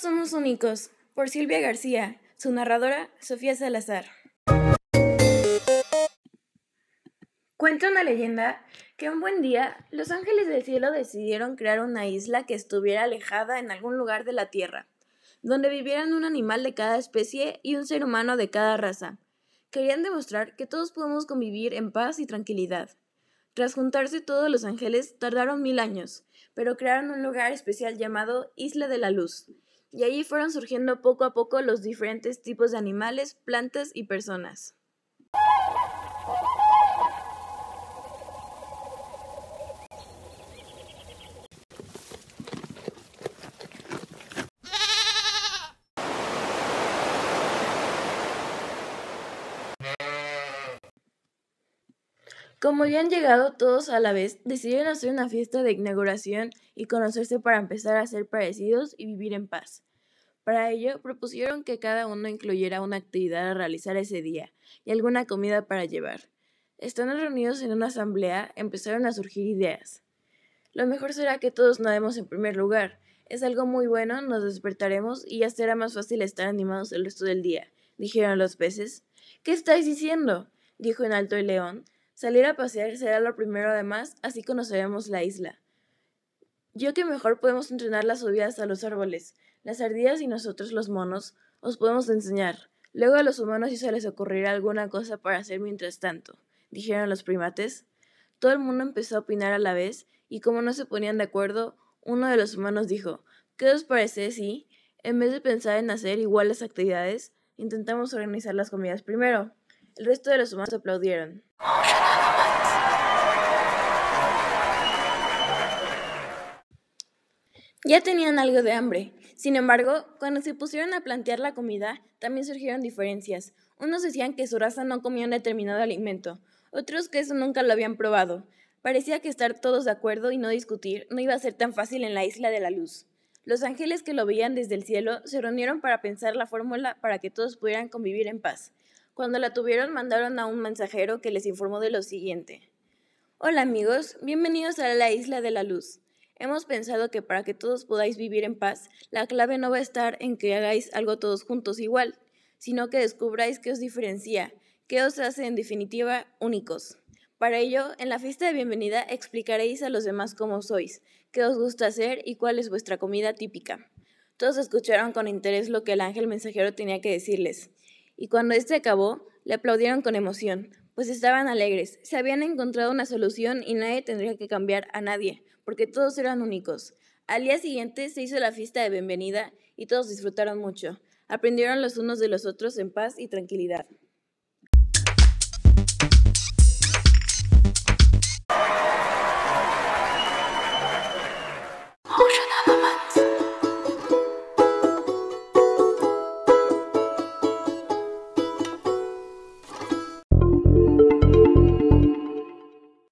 Somos únicos, por Silvia García, su narradora, Sofía Salazar. Cuenta una leyenda que un buen día los ángeles del cielo decidieron crear una isla que estuviera alejada en algún lugar de la tierra, donde vivieran un animal de cada especie y un ser humano de cada raza. Querían demostrar que todos podemos convivir en paz y tranquilidad. Tras juntarse todos los ángeles, tardaron mil años, pero crearon un lugar especial llamado Isla de la Luz, y allí fueron surgiendo poco a poco los diferentes tipos de animales, plantas y personas. Como habían llegado todos a la vez, decidieron hacer una fiesta de inauguración y conocerse para empezar a ser parecidos y vivir en paz. Para ello, propusieron que cada uno incluyera una actividad a realizar ese día y alguna comida para llevar. Estando reunidos en una asamblea, empezaron a surgir ideas. Lo mejor será que todos nademos en primer lugar. Es algo muy bueno, nos despertaremos y ya será más fácil estar animados el resto del día, dijeron los peces. ¿Qué estáis diciendo? dijo en alto el león. Salir a pasear será lo primero además, así conoceremos la isla. Yo que mejor podemos entrenar las subidas a los árboles. Las ardillas y nosotros los monos os podemos enseñar. Luego a los humanos si se les ocurrirá alguna cosa para hacer mientras tanto, dijeron los primates. Todo el mundo empezó a opinar a la vez, y como no se ponían de acuerdo, uno de los humanos dijo ¿Qué os parece si, en vez de pensar en hacer iguales actividades, intentamos organizar las comidas primero? El resto de los humanos aplaudieron. Ya tenían algo de hambre. Sin embargo, cuando se pusieron a plantear la comida, también surgieron diferencias. Unos decían que su raza no comía un determinado alimento, otros que eso nunca lo habían probado. Parecía que estar todos de acuerdo y no discutir no iba a ser tan fácil en la isla de la luz. Los ángeles que lo veían desde el cielo se reunieron para pensar la fórmula para que todos pudieran convivir en paz. Cuando la tuvieron, mandaron a un mensajero que les informó de lo siguiente. Hola amigos, bienvenidos a la isla de la luz. Hemos pensado que para que todos podáis vivir en paz, la clave no va a estar en que hagáis algo todos juntos igual, sino que descubráis qué os diferencia, qué os hace en definitiva únicos. Para ello, en la fiesta de bienvenida explicaréis a los demás cómo sois, qué os gusta hacer y cuál es vuestra comida típica. Todos escucharon con interés lo que el ángel mensajero tenía que decirles, y cuando éste acabó, le aplaudieron con emoción, pues estaban alegres, se habían encontrado una solución y nadie tendría que cambiar a nadie, porque todos eran únicos. Al día siguiente se hizo la fiesta de bienvenida y todos disfrutaron mucho. Aprendieron los unos de los otros en paz y tranquilidad.